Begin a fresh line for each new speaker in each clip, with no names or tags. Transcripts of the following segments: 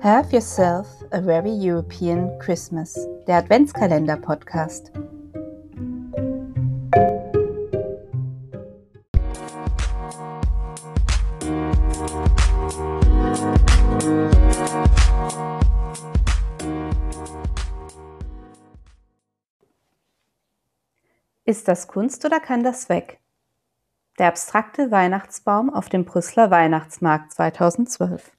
Have Yourself a Very European Christmas, der Adventskalender-Podcast. Ist das Kunst oder kann das weg? Der abstrakte Weihnachtsbaum auf dem Brüsseler Weihnachtsmarkt 2012.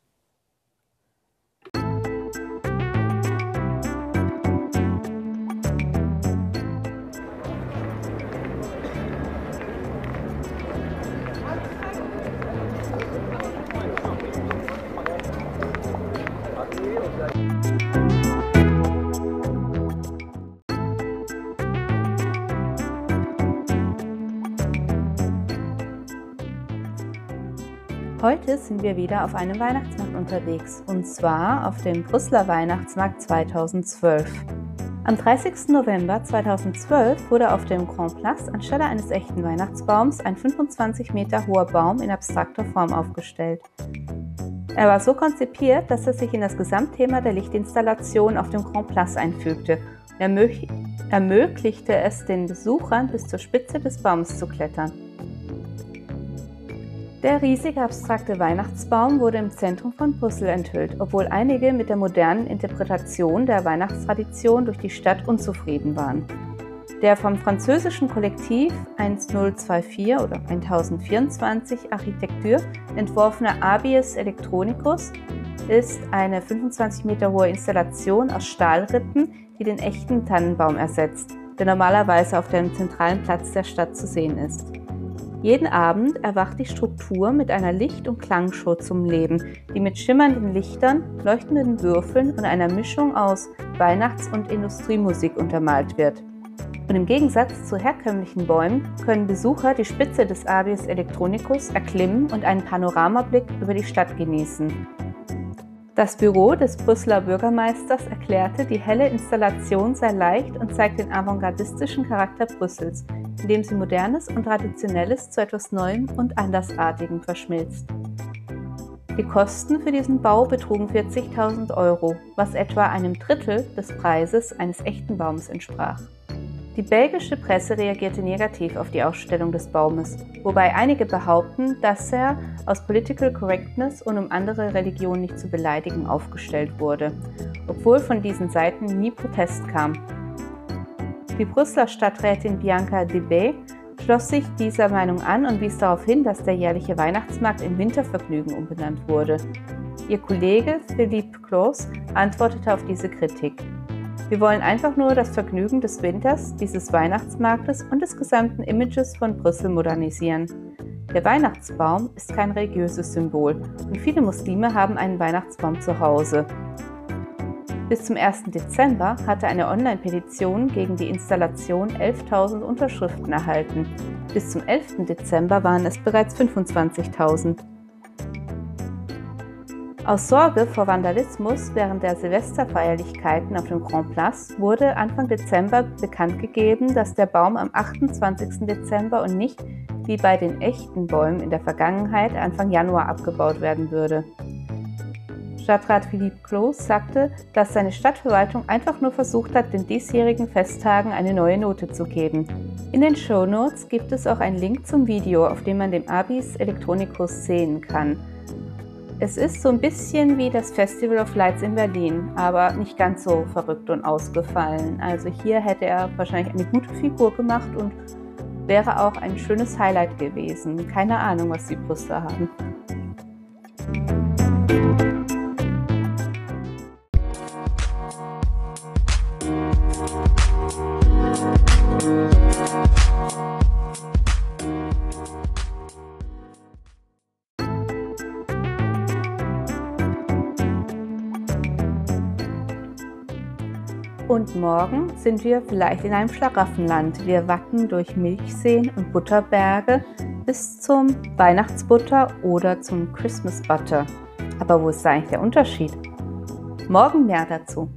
Heute sind wir wieder auf einem Weihnachtsmarkt unterwegs und zwar auf dem Brüsseler Weihnachtsmarkt 2012. Am 30. November 2012 wurde auf dem Grand Place anstelle eines echten Weihnachtsbaums ein 25 Meter hoher Baum in abstrakter Form aufgestellt. Er war so konzipiert, dass er sich in das Gesamtthema der Lichtinstallation auf dem Grand Place einfügte und ermöglichte es den Besuchern bis zur Spitze des Baums zu klettern. Der riesige abstrakte Weihnachtsbaum wurde im Zentrum von Brüssel enthüllt, obwohl einige mit der modernen Interpretation der Weihnachtstradition durch die Stadt unzufrieden waren. Der vom französischen Kollektiv 1024 oder 1024 Architektur entworfene Abies Electronicus ist eine 25 Meter hohe Installation aus Stahlrippen, die den echten Tannenbaum ersetzt, der normalerweise auf dem zentralen Platz der Stadt zu sehen ist. Jeden Abend erwacht die Struktur mit einer Licht- und Klangshow zum Leben, die mit schimmernden Lichtern, leuchtenden Würfeln und einer Mischung aus Weihnachts- und Industriemusik untermalt wird. Und im Gegensatz zu herkömmlichen Bäumen können Besucher die Spitze des Abies Electronicus erklimmen und einen Panoramablick über die Stadt genießen. Das Büro des Brüsseler Bürgermeisters erklärte, die helle Installation sei leicht und zeigt den avantgardistischen Charakter Brüssels, indem sie Modernes und Traditionelles zu etwas Neuem und Andersartigem verschmilzt. Die Kosten für diesen Bau betrugen 40.000 Euro, was etwa einem Drittel des Preises eines echten Baums entsprach. Die belgische Presse reagierte negativ auf die Ausstellung des Baumes, wobei einige behaupten, dass er aus Political Correctness und um andere Religionen nicht zu beleidigen aufgestellt wurde, obwohl von diesen Seiten nie Protest kam. Die Brüsseler Stadträtin Bianca Debay schloss sich dieser Meinung an und wies darauf hin, dass der jährliche Weihnachtsmarkt in Wintervergnügen umbenannt wurde. Ihr Kollege Philippe Claus antwortete auf diese Kritik. Wir wollen einfach nur das Vergnügen des Winters, dieses Weihnachtsmarktes und des gesamten Images von Brüssel modernisieren. Der Weihnachtsbaum ist kein religiöses Symbol und viele Muslime haben einen Weihnachtsbaum zu Hause. Bis zum 1. Dezember hatte eine Online-Petition gegen die Installation 11.000 Unterschriften erhalten. Bis zum 11. Dezember waren es bereits 25.000. Aus Sorge vor Vandalismus während der Silvesterfeierlichkeiten auf dem Grand Place wurde Anfang Dezember bekannt gegeben, dass der Baum am 28. Dezember und nicht wie bei den echten Bäumen in der Vergangenheit Anfang Januar abgebaut werden würde. Stadtrat Philippe Clos sagte, dass seine Stadtverwaltung einfach nur versucht hat, den diesjährigen Festtagen eine neue Note zu geben. In den Show Notes gibt es auch einen Link zum Video, auf dem man den Abis Electronicus sehen kann. Es ist so ein bisschen wie das Festival of Lights in Berlin, aber nicht ganz so verrückt und ausgefallen. Also hier hätte er wahrscheinlich eine gute Figur gemacht und wäre auch ein schönes Highlight gewesen. Keine Ahnung, was die Brüste haben. Und morgen sind wir vielleicht in einem Schlaraffenland. Wir wacken durch Milchseen und Butterberge bis zum Weihnachtsbutter oder zum Christmas Butter. Aber wo ist eigentlich der Unterschied? Morgen mehr dazu.